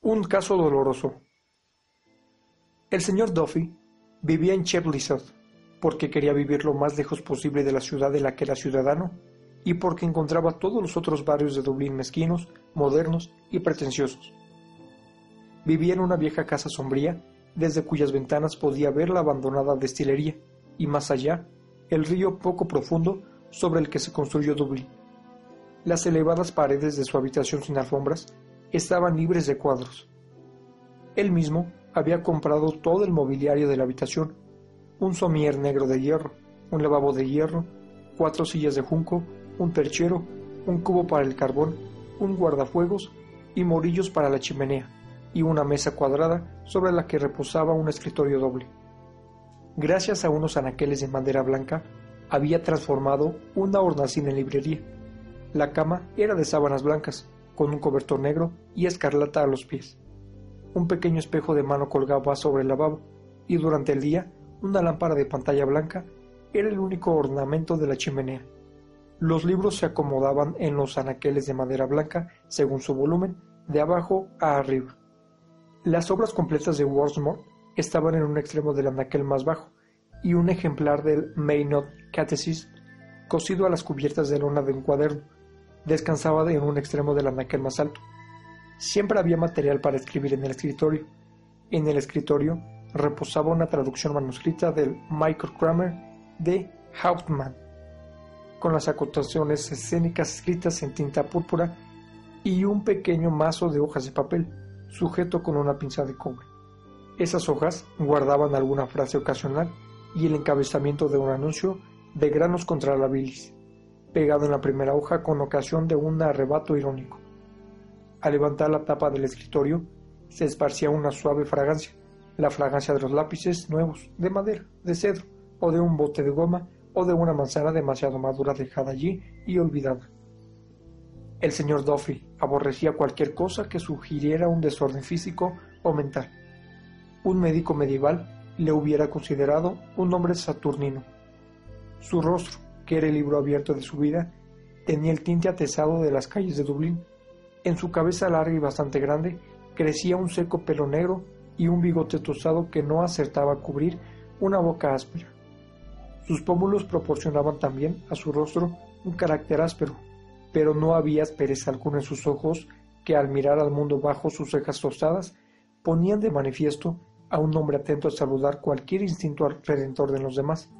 Un caso doloroso. El señor Duffy vivía en Cheplizod porque quería vivir lo más lejos posible de la ciudad de la que era ciudadano y porque encontraba todos los otros barrios de Dublín mezquinos, modernos y pretenciosos. Vivía en una vieja casa sombría, desde cuyas ventanas podía ver la abandonada destilería, y más allá, el río poco profundo sobre el que se construyó Dublín. Las elevadas paredes de su habitación sin alfombras estaban libres de cuadros. Él mismo había comprado todo el mobiliario de la habitación, un somier negro de hierro, un lavabo de hierro, cuatro sillas de junco, un perchero, un cubo para el carbón, un guardafuegos y morillos para la chimenea, y una mesa cuadrada sobre la que reposaba un escritorio doble. Gracias a unos anaqueles de madera blanca, había transformado una hornacina en librería. La cama era de sábanas blancas, con un cobertor negro y escarlata a los pies. Un pequeño espejo de mano colgaba sobre el lavabo, y durante el día una lámpara de pantalla blanca era el único ornamento de la chimenea. Los libros se acomodaban en los anaqueles de madera blanca según su volumen, de abajo a arriba. Las obras completas de Wordsworth estaban en un extremo del anaquel más bajo, y un ejemplar del Maynard Catechism, cosido a las cubiertas de lona de un cuaderno, descansaba en un extremo del anaquel más alto. Siempre había material para escribir en el escritorio. En el escritorio reposaba una traducción manuscrita del Michael Kramer de Hauptmann con las acotaciones escénicas escritas en tinta púrpura y un pequeño mazo de hojas de papel, sujeto con una pinza de cobre. Esas hojas guardaban alguna frase ocasional y el encabezamiento de un anuncio de granos contra la bilis, pegado en la primera hoja con ocasión de un arrebato irónico. Al levantar la tapa del escritorio, se esparcía una suave fragancia, la fragancia de los lápices nuevos, de madera, de cedro, o de un bote de goma o de una manzana demasiado madura dejada allí y olvidada. El señor Duffy aborrecía cualquier cosa que sugiriera un desorden físico o mental. Un médico medieval le hubiera considerado un hombre saturnino. Su rostro, el libro abierto de su vida, tenía el tinte atesado de las calles de Dublín. En su cabeza larga y bastante grande crecía un seco pelo negro y un bigote tostado que no acertaba a cubrir una boca áspera. Sus pómulos proporcionaban también a su rostro un carácter áspero, pero no había aspereza alguna en sus ojos que al mirar al mundo bajo sus cejas tostadas ponían de manifiesto a un hombre atento a saludar cualquier instinto redentor de los demás,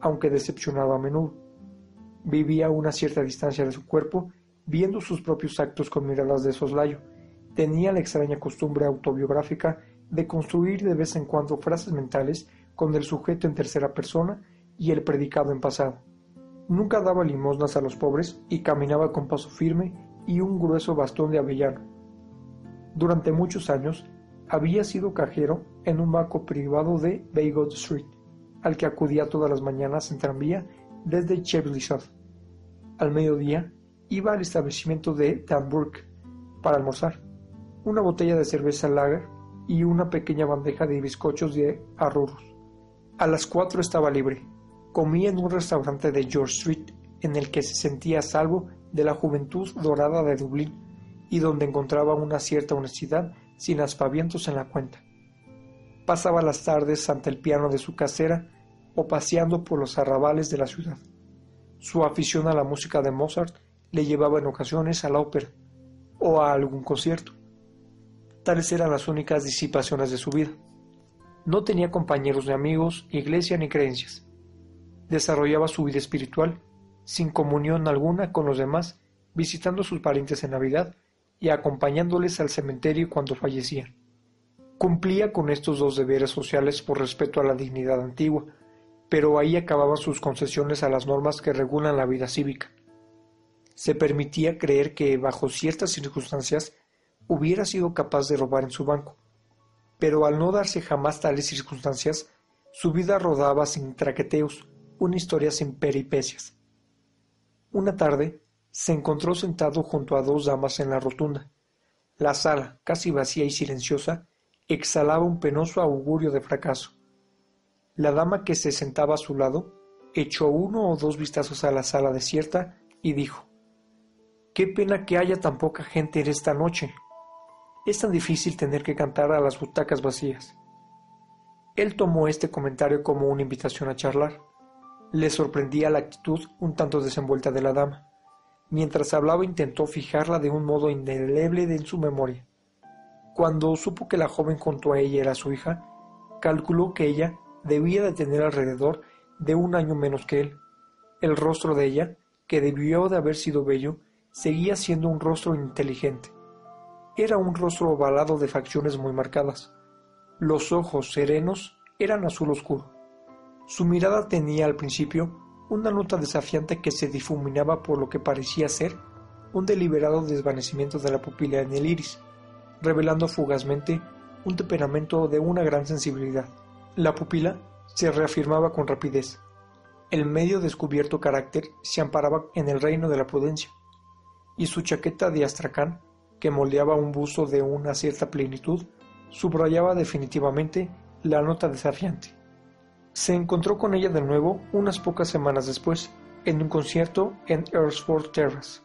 aunque decepcionado a menudo. Vivía a una cierta distancia de su cuerpo, viendo sus propios actos con miradas de soslayo. Tenía la extraña costumbre autobiográfica de construir de vez en cuando frases mentales con el sujeto en tercera persona y el predicado en pasado. Nunca daba limosnas a los pobres y caminaba con paso firme y un grueso bastón de avellano. Durante muchos años había sido cajero en un banco privado de Baygot Street, al que acudía todas las mañanas en tranvía desde. Al mediodía iba al establecimiento de Danburg para almorzar, una botella de cerveza lager y una pequeña bandeja de bizcochos de arruros. A las cuatro estaba libre comía en un restaurante de George Street en el que se sentía a salvo de la juventud dorada de Dublín y donde encontraba una cierta honestidad sin aspavientos en la cuenta. Pasaba las tardes ante el piano de su casera o paseando por los arrabales de la ciudad. Su afición a la música de Mozart le llevaba en ocasiones a la ópera o a algún concierto. Tales eran las únicas disipaciones de su vida. No tenía compañeros ni amigos, iglesia ni creencias desarrollaba su vida espiritual sin comunión alguna con los demás, visitando a sus parientes en Navidad y acompañándoles al cementerio cuando fallecían. Cumplía con estos dos deberes sociales por respeto a la dignidad antigua, pero ahí acababan sus concesiones a las normas que regulan la vida cívica. Se permitía creer que, bajo ciertas circunstancias, hubiera sido capaz de robar en su banco. pero al no darse jamás tales circunstancias, su vida rodaba sin traqueteos, una historia sin peripecias. Una tarde se encontró sentado junto a dos damas en la rotunda. La sala, casi vacía y silenciosa, exhalaba un penoso augurio de fracaso. La dama que se sentaba a su lado echó uno o dos vistazos a la sala desierta y dijo Qué pena que haya tan poca gente en esta noche. Es tan difícil tener que cantar a las butacas vacías. Él tomó este comentario como una invitación a charlar. Le sorprendía la actitud un tanto desenvuelta de la dama. Mientras hablaba intentó fijarla de un modo indeleble en su memoria. Cuando supo que la joven junto a ella era su hija, calculó que ella debía de tener alrededor de un año menos que él. El rostro de ella, que debió de haber sido bello, seguía siendo un rostro inteligente. Era un rostro ovalado de facciones muy marcadas. Los ojos serenos eran azul oscuro. Su mirada tenía al principio una nota desafiante que se difuminaba por lo que parecía ser un deliberado desvanecimiento de la pupila en el iris, revelando fugazmente un temperamento de una gran sensibilidad. La pupila se reafirmaba con rapidez. El medio descubierto carácter se amparaba en el reino de la prudencia, y su chaqueta de astracán, que moldeaba un busto de una cierta plenitud, subrayaba definitivamente la nota desafiante. Se encontró con ella de nuevo unas pocas semanas después, en un concierto en Earlsford Terrace,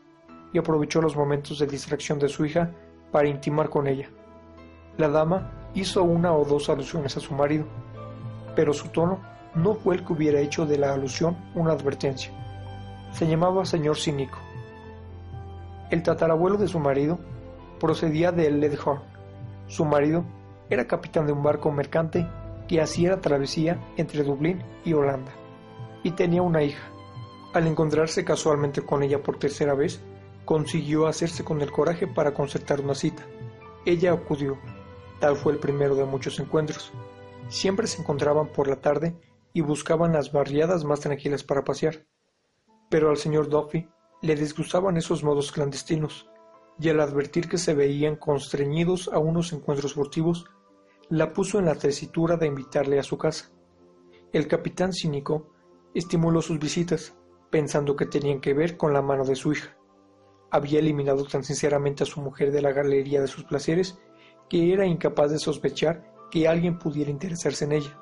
y aprovechó los momentos de distracción de su hija para intimar con ella. La dama hizo una o dos alusiones a su marido, pero su tono no fue el que hubiera hecho de la alusión una advertencia. Se llamaba señor Cínico. El tatarabuelo de su marido procedía de Leghorn. Su marido era capitán de un barco mercante que hacía la travesía entre Dublín y Holanda, y tenía una hija. Al encontrarse casualmente con ella por tercera vez, consiguió hacerse con el coraje para concertar una cita. Ella acudió. Tal fue el primero de muchos encuentros. Siempre se encontraban por la tarde y buscaban las barriadas más tranquilas para pasear. Pero al señor Duffy le disgustaban esos modos clandestinos, y al advertir que se veían constreñidos a unos encuentros furtivos, la puso en la tesitura de invitarle a su casa. El capitán cínico estimuló sus visitas, pensando que tenían que ver con la mano de su hija. Había eliminado tan sinceramente a su mujer de la galería de sus placeres que era incapaz de sospechar que alguien pudiera interesarse en ella.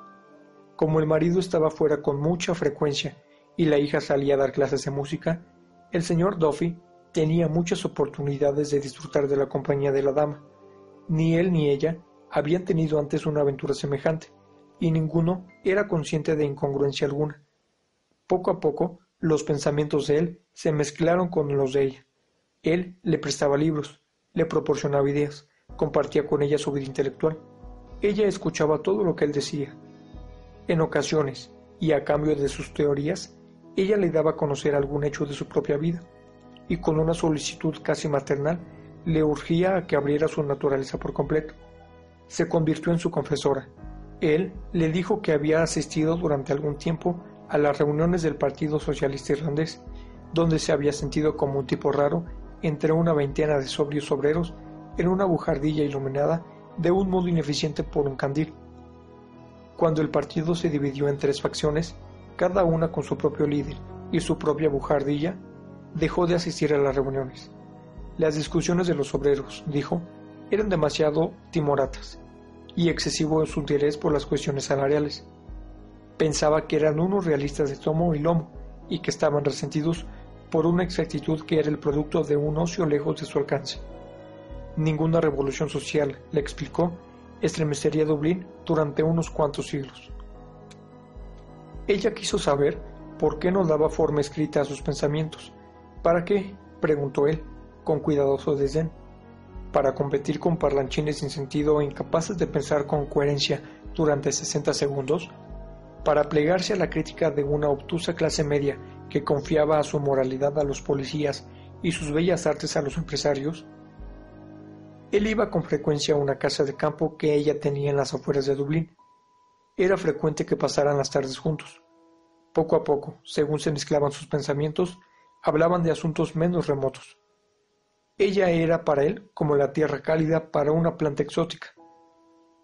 Como el marido estaba fuera con mucha frecuencia y la hija salía a dar clases de música, el señor Duffy tenía muchas oportunidades de disfrutar de la compañía de la dama. Ni él ni ella habían tenido antes una aventura semejante, y ninguno era consciente de incongruencia alguna. Poco a poco, los pensamientos de él se mezclaron con los de ella. Él le prestaba libros, le proporcionaba ideas, compartía con ella su vida intelectual, ella escuchaba todo lo que él decía. En ocasiones, y a cambio de sus teorías, ella le daba a conocer algún hecho de su propia vida, y con una solicitud casi maternal le urgía a que abriera su naturaleza por completo. Se convirtió en su confesora. Él le dijo que había asistido durante algún tiempo a las reuniones del Partido Socialista Irlandés, donde se había sentido como un tipo raro entre una veintena de sobrios obreros en una bujardilla iluminada de un modo ineficiente por un candil. Cuando el partido se dividió en tres facciones, cada una con su propio líder y su propia bujardilla, dejó de asistir a las reuniones. Las discusiones de los obreros, dijo, eran demasiado timoratas y excesivo su interés por las cuestiones salariales. Pensaba que eran unos realistas de tomo y lomo y que estaban resentidos por una exactitud que era el producto de un ocio lejos de su alcance. Ninguna revolución social, le explicó, estremecería Dublín durante unos cuantos siglos. Ella quiso saber por qué no daba forma escrita a sus pensamientos. ¿Para qué? preguntó él, con cuidadoso desdén. Para competir con parlanchines sin sentido e incapaces de pensar con coherencia durante 60 segundos, para plegarse a la crítica de una obtusa clase media que confiaba a su moralidad a los policías y sus bellas artes a los empresarios, él iba con frecuencia a una casa de campo que ella tenía en las afueras de Dublín. Era frecuente que pasaran las tardes juntos. Poco a poco, según se mezclaban sus pensamientos, hablaban de asuntos menos remotos. Ella era para él como la tierra cálida para una planta exótica.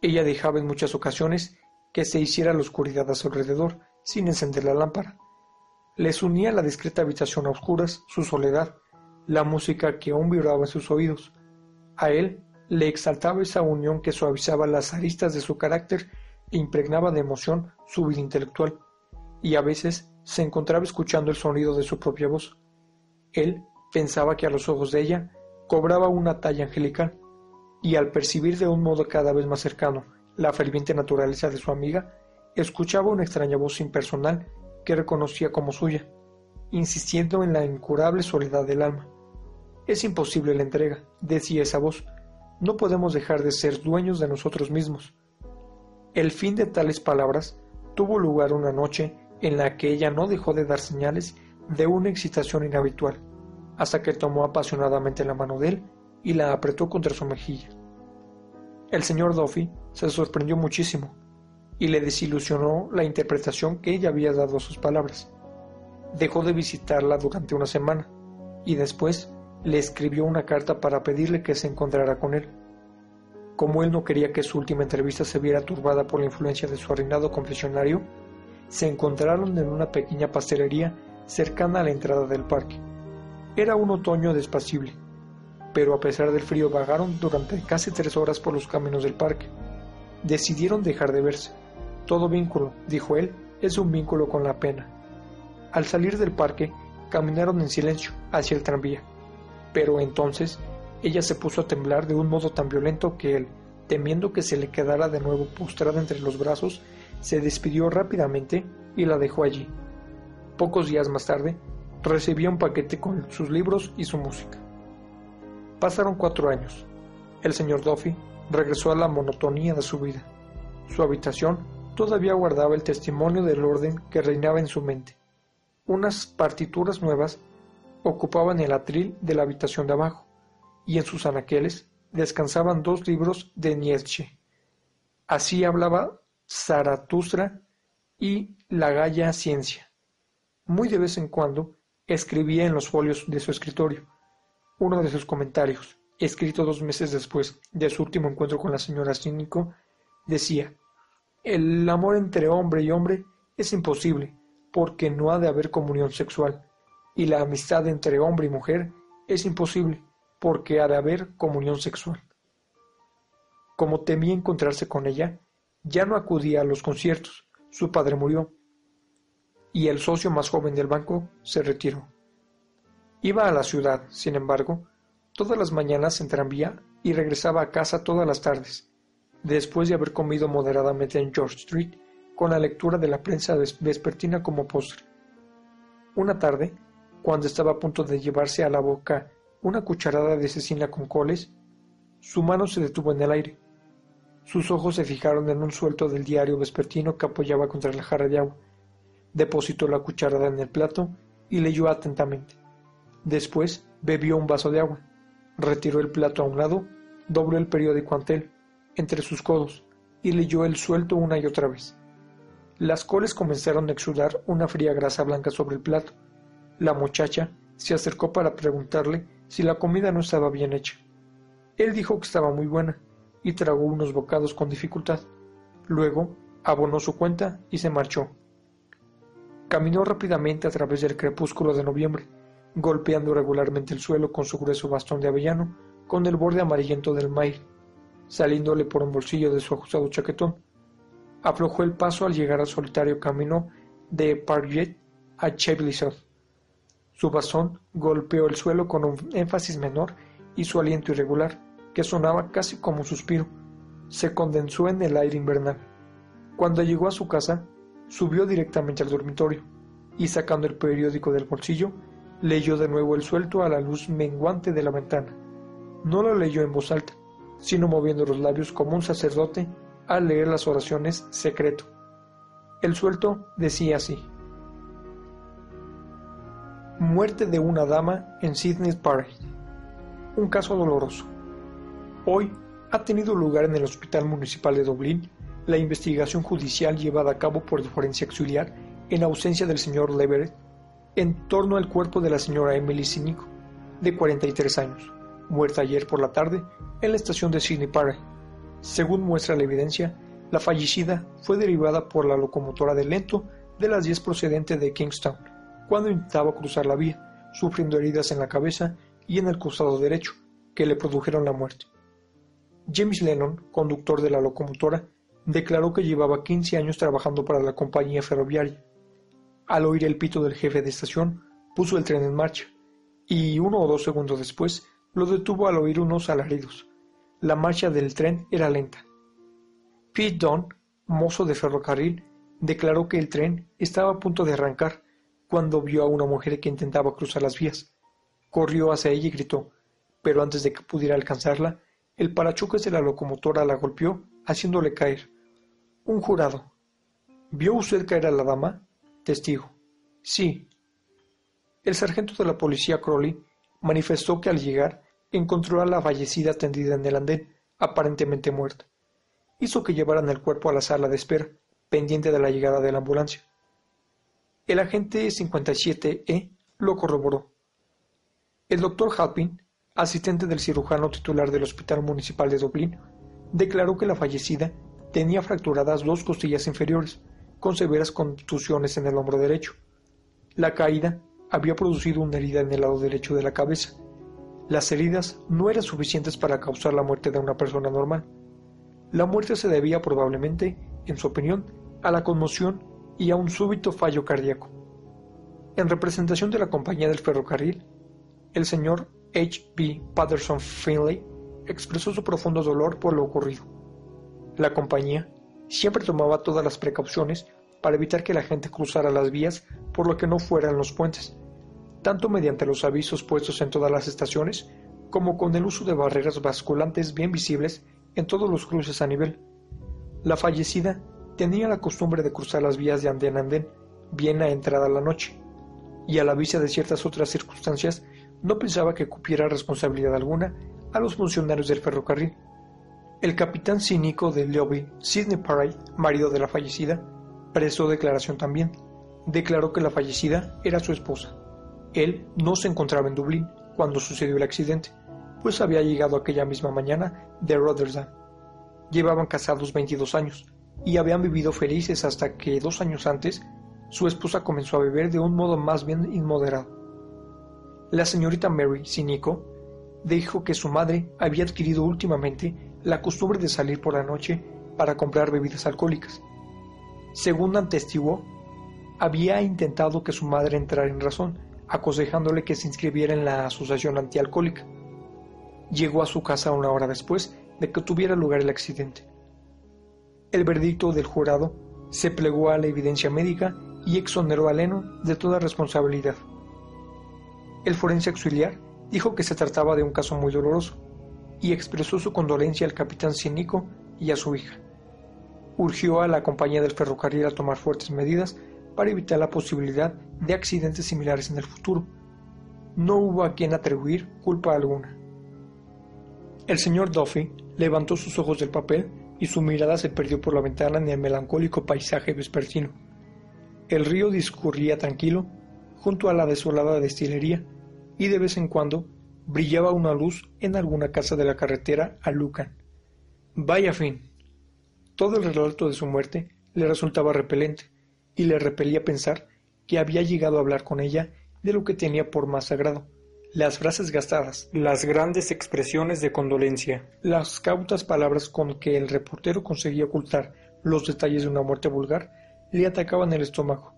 Ella dejaba en muchas ocasiones que se hiciera la oscuridad a su alrededor, sin encender la lámpara. Les unía la discreta habitación a oscuras su soledad, la música que aún vibraba en sus oídos. A él le exaltaba esa unión que suavizaba las aristas de su carácter e impregnaba de emoción su vida intelectual, y a veces se encontraba escuchando el sonido de su propia voz. Él pensaba que a los ojos de ella cobraba una talla angelical, y al percibir de un modo cada vez más cercano la ferviente naturaleza de su amiga, escuchaba una extraña voz impersonal que reconocía como suya, insistiendo en la incurable soledad del alma. Es imposible la entrega, decía esa voz. No podemos dejar de ser dueños de nosotros mismos. El fin de tales palabras tuvo lugar una noche en la que ella no dejó de dar señales de una excitación inhabitual, hasta que tomó apasionadamente la mano de él y la apretó contra su mejilla. El señor Duffy se sorprendió muchísimo y le desilusionó la interpretación que ella había dado a sus palabras. Dejó de visitarla durante una semana y después le escribió una carta para pedirle que se encontrara con él. Como él no quería que su última entrevista se viera turbada por la influencia de su arruinado confesionario, se encontraron en una pequeña pastelería cercana a la entrada del parque. Era un otoño despacible, pero a pesar del frío vagaron durante casi tres horas por los caminos del parque. Decidieron dejar de verse. Todo vínculo, dijo él, es un vínculo con la pena. Al salir del parque, caminaron en silencio hacia el tranvía. Pero entonces ella se puso a temblar de un modo tan violento que él, temiendo que se le quedara de nuevo postrada entre los brazos, se despidió rápidamente y la dejó allí. Pocos días más tarde, recibió un paquete con sus libros y su música. Pasaron cuatro años. El señor Duffy regresó a la monotonía de su vida. Su habitación todavía guardaba el testimonio del orden que reinaba en su mente. Unas partituras nuevas ocupaban el atril de la habitación de abajo, y en sus anaqueles descansaban dos libros de Nietzsche. Así hablaba Zaratustra y la Gaya Ciencia. Muy de vez en cuando escribía en los folios de su escritorio. Uno de sus comentarios, escrito dos meses después de su último encuentro con la señora Cínico, decía, El amor entre hombre y hombre es imposible, porque no ha de haber comunión sexual y la amistad entre hombre y mujer es imposible porque ha de haber comunión sexual. Como temía encontrarse con ella, ya no acudía a los conciertos, su padre murió, y el socio más joven del banco se retiró. Iba a la ciudad, sin embargo, todas las mañanas en tranvía y regresaba a casa todas las tardes, después de haber comido moderadamente en George Street con la lectura de la prensa vespertina como postre. Una tarde, cuando estaba a punto de llevarse a la boca una cucharada de cecina con coles, su mano se detuvo en el aire. Sus ojos se fijaron en un suelto del diario vespertino que apoyaba contra la jarra de agua. Depositó la cucharada en el plato y leyó atentamente. Después bebió un vaso de agua, retiró el plato a un lado, dobló el periódico ante él, entre sus codos, y leyó el suelto una y otra vez. Las coles comenzaron a exudar una fría grasa blanca sobre el plato, la muchacha se acercó para preguntarle si la comida no estaba bien hecha. Él dijo que estaba muy buena y tragó unos bocados con dificultad. Luego abonó su cuenta y se marchó. Caminó rápidamente a través del crepúsculo de noviembre, golpeando regularmente el suelo con su grueso bastón de avellano con el borde amarillento del maíz, saliéndole por un bolsillo de su ajustado chaquetón. Aflojó el paso al llegar al solitario camino de Parget a Chevelizot. Su bastón golpeó el suelo con un énfasis menor y su aliento irregular, que sonaba casi como un suspiro, se condensó en el aire invernal. Cuando llegó a su casa, subió directamente al dormitorio y sacando el periódico del bolsillo, leyó de nuevo el suelto a la luz menguante de la ventana. No lo leyó en voz alta, sino moviendo los labios como un sacerdote al leer las oraciones secreto. El suelto decía así. Muerte de una dama en Sydney Park. Un caso doloroso. Hoy ha tenido lugar en el Hospital Municipal de Dublín la investigación judicial llevada a cabo por el forense auxiliar en ausencia del señor Leverett en torno al cuerpo de la señora Emily Cínico, de 43 años, muerta ayer por la tarde en la estación de Sydney Park. Según muestra la evidencia, la fallecida fue derivada por la locomotora de lento de las 10 procedente de Kingstown, cuando intentaba cruzar la vía, sufriendo heridas en la cabeza y en el costado derecho, que le produjeron la muerte. James Lennon, conductor de la locomotora, declaró que llevaba 15 años trabajando para la compañía ferroviaria. Al oír el pito del jefe de estación, puso el tren en marcha, y uno o dos segundos después lo detuvo al oír unos alaridos. La marcha del tren era lenta. Pete Dunn, mozo de ferrocarril, declaró que el tren estaba a punto de arrancar cuando vio a una mujer que intentaba cruzar las vías. Corrió hacia ella y gritó, pero antes de que pudiera alcanzarla, el parachoques de la locomotora la golpeó, haciéndole caer. Un jurado. ¿Vio usted caer a la dama? Testigo. Sí. El sargento de la policía Crowley manifestó que al llegar encontró a la fallecida tendida en el andén, aparentemente muerta. Hizo que llevaran el cuerpo a la sala de espera, pendiente de la llegada de la ambulancia. El agente 57E lo corroboró. El doctor Halpin, asistente del cirujano titular del Hospital Municipal de Dublín, declaró que la fallecida tenía fracturadas dos costillas inferiores, con severas contusiones en el hombro derecho. La caída había producido una herida en el lado derecho de la cabeza. Las heridas no eran suficientes para causar la muerte de una persona normal. La muerte se debía probablemente, en su opinión, a la conmoción y a un súbito fallo cardíaco. En representación de la compañía del ferrocarril, el señor H. B. Patterson Finlay expresó su profundo dolor por lo ocurrido. La compañía siempre tomaba todas las precauciones para evitar que la gente cruzara las vías por lo que no fueran los puentes, tanto mediante los avisos puestos en todas las estaciones como con el uso de barreras basculantes bien visibles en todos los cruces a nivel. La fallecida tenía la costumbre de cruzar las vías de andén a andén bien a entrada la noche, y a la vista de ciertas otras circunstancias no pensaba que cupiera responsabilidad alguna a los funcionarios del ferrocarril. El capitán cínico de lobby, Sidney Parry, marido de la fallecida, prestó declaración también. Declaró que la fallecida era su esposa. Él no se encontraba en Dublín cuando sucedió el accidente, pues había llegado aquella misma mañana de Rotterdam. Llevaban casados 22 años y habían vivido felices hasta que dos años antes su esposa comenzó a beber de un modo más bien inmoderado. La señorita Mary Cinico dijo que su madre había adquirido últimamente la costumbre de salir por la noche para comprar bebidas alcohólicas. Según atestiguó, había intentado que su madre entrara en razón, aconsejándole que se inscribiera en la asociación antialcohólica. Llegó a su casa una hora después de que tuviera lugar el accidente. El veredicto del jurado se plegó a la evidencia médica y exoneró a Lennon de toda responsabilidad. El forense auxiliar dijo que se trataba de un caso muy doloroso y expresó su condolencia al capitán Cínico y a su hija. Urgió a la compañía del ferrocarril a tomar fuertes medidas para evitar la posibilidad de accidentes similares en el futuro. No hubo a quien atribuir culpa alguna. El señor Duffy levantó sus ojos del papel y su mirada se perdió por la ventana en el melancólico paisaje vespertino. El río discurría tranquilo junto a la desolada destilería y de vez en cuando brillaba una luz en alguna casa de la carretera a Lucan. Vaya fin. Todo el relato de su muerte le resultaba repelente, y le repelía pensar que había llegado a hablar con ella de lo que tenía por más sagrado. Las frases gastadas, las grandes expresiones de condolencia, las cautas palabras con que el reportero conseguía ocultar los detalles de una muerte vulgar, le atacaban el estómago.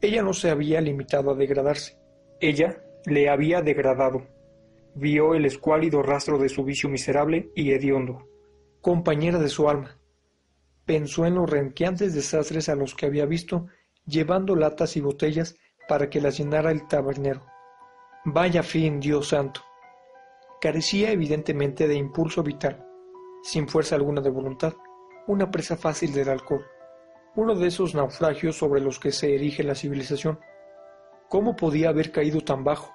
Ella no se había limitado a degradarse. Ella le había degradado. Vio el escuálido rastro de su vicio miserable y hediondo. Compañera de su alma. Pensó en los renqueantes desastres a los que había visto, llevando latas y botellas para que las llenara el tabernero. Vaya fin, Dios santo. Carecía evidentemente de impulso vital, sin fuerza alguna de voluntad, una presa fácil del alcohol, uno de esos naufragios sobre los que se erige la civilización. ¿Cómo podía haber caído tan bajo?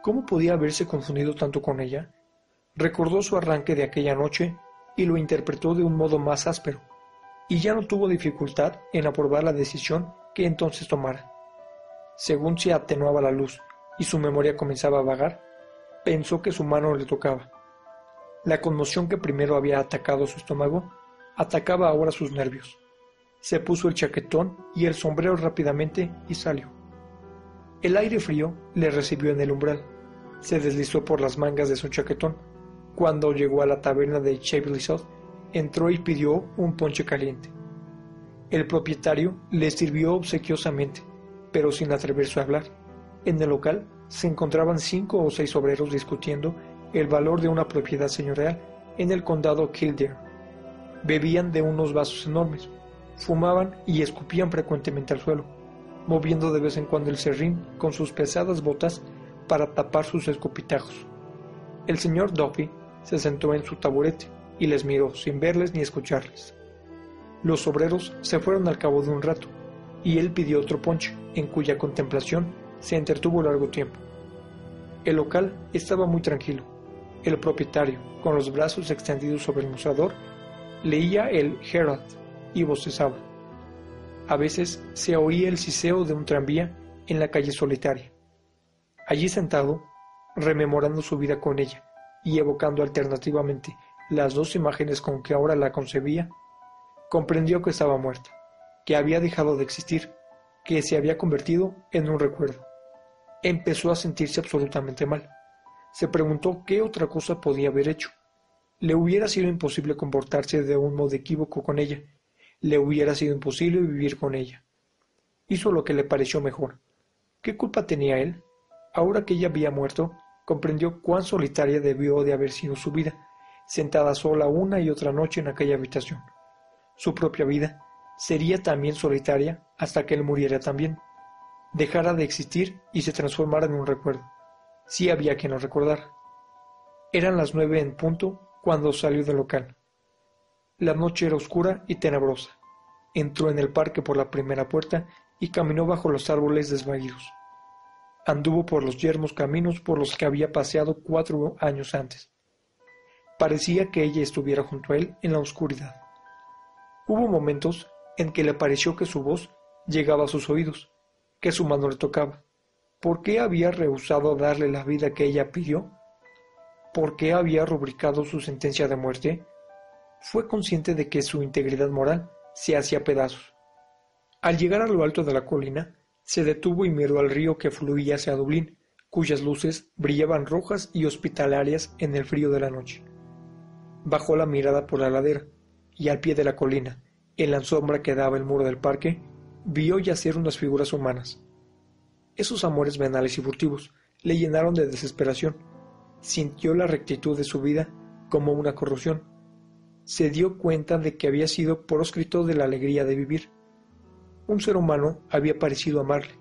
¿Cómo podía haberse confundido tanto con ella? Recordó su arranque de aquella noche y lo interpretó de un modo más áspero, y ya no tuvo dificultad en aprobar la decisión que entonces tomara. Según se atenuaba la luz y su memoria comenzaba a vagar, pensó que su mano le tocaba. La conmoción que primero había atacado su estómago atacaba ahora sus nervios. Se puso el chaquetón y el sombrero rápidamente y salió. El aire frío le recibió en el umbral. Se deslizó por las mangas de su chaquetón. Cuando llegó a la taberna de Sod, entró y pidió un ponche caliente. El propietario le sirvió obsequiosamente, pero sin atreverse a hablar. En el local se encontraban cinco o seis obreros discutiendo el valor de una propiedad señorial en el condado Kildare. Bebían de unos vasos enormes, fumaban y escupían frecuentemente al suelo, moviendo de vez en cuando el serrín con sus pesadas botas para tapar sus escupitajos. El señor Duffy se sentó en su taburete y les miró sin verles ni escucharles. Los obreros se fueron al cabo de un rato, y él pidió otro ponche, en cuya contemplación se entretuvo largo tiempo. El local estaba muy tranquilo. El propietario, con los brazos extendidos sobre el mostrador, leía el Herald y bostezaba. A veces se oía el siseo de un tranvía en la calle solitaria. Allí sentado, rememorando su vida con ella y evocando alternativamente las dos imágenes con que ahora la concebía, comprendió que estaba muerta, que había dejado de existir, que se había convertido en un recuerdo. Empezó a sentirse absolutamente mal se preguntó qué otra cosa podía haber hecho. Le hubiera sido imposible comportarse de un modo equívoco con ella. Le hubiera sido imposible vivir con ella. Hizo lo que le pareció mejor. ¿Qué culpa tenía él? Ahora que ella había muerto, comprendió cuán solitaria debió de haber sido su vida, sentada sola una y otra noche en aquella habitación. Su propia vida sería también solitaria hasta que él muriera también, dejara de existir y se transformara en un recuerdo. Sí había quien lo recordara. Eran las nueve en punto cuando salió del local. La noche era oscura y tenebrosa. Entró en el parque por la primera puerta y caminó bajo los árboles desvaídos. Anduvo por los yermos caminos por los que había paseado cuatro años antes. Parecía que ella estuviera junto a él en la oscuridad. Hubo momentos en que le pareció que su voz llegaba a sus oídos, que su mano le tocaba. ¿Por qué había rehusado darle la vida que ella pidió? ¿Por qué había rubricado su sentencia de muerte? Fue consciente de que su integridad moral se hacía pedazos. Al llegar a lo alto de la colina, se detuvo y miró al río que fluía hacia Dublín, cuyas luces brillaban rojas y hospitalarias en el frío de la noche. Bajó la mirada por la ladera, y al pie de la colina, en la sombra que daba el muro del parque, vio yacer unas figuras humanas. Esos amores venales y furtivos le llenaron de desesperación. Sintió la rectitud de su vida como una corrupción. Se dio cuenta de que había sido proscrito de la alegría de vivir. Un ser humano había parecido amarle,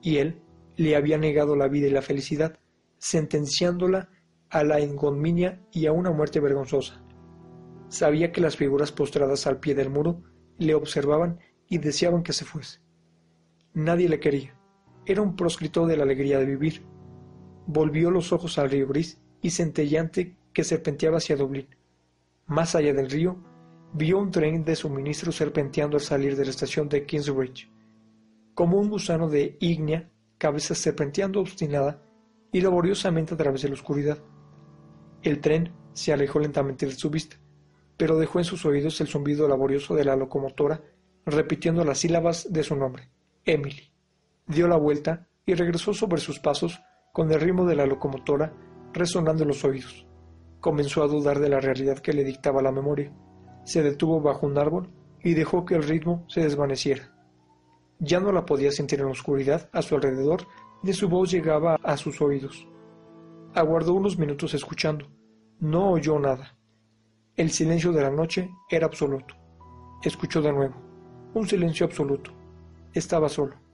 y él le había negado la vida y la felicidad, sentenciándola a la engominia y a una muerte vergonzosa. Sabía que las figuras postradas al pie del muro le observaban y deseaban que se fuese. Nadie le quería. Era un proscrito de la alegría de vivir. Volvió los ojos al río gris y centellante que serpenteaba hacia Dublín. Más allá del río, vio un tren de suministro serpenteando al salir de la estación de Kingsbridge. Como un gusano de ígnea, cabeza serpenteando obstinada y laboriosamente a través de la oscuridad. El tren se alejó lentamente de su vista, pero dejó en sus oídos el zumbido laborioso de la locomotora, repitiendo las sílabas de su nombre, Emily dio la vuelta y regresó sobre sus pasos con el ritmo de la locomotora resonando en los oídos. Comenzó a dudar de la realidad que le dictaba la memoria. Se detuvo bajo un árbol y dejó que el ritmo se desvaneciera. Ya no la podía sentir en la oscuridad a su alrededor, ni su voz llegaba a sus oídos. Aguardó unos minutos escuchando. No oyó nada. El silencio de la noche era absoluto. Escuchó de nuevo. Un silencio absoluto. Estaba solo.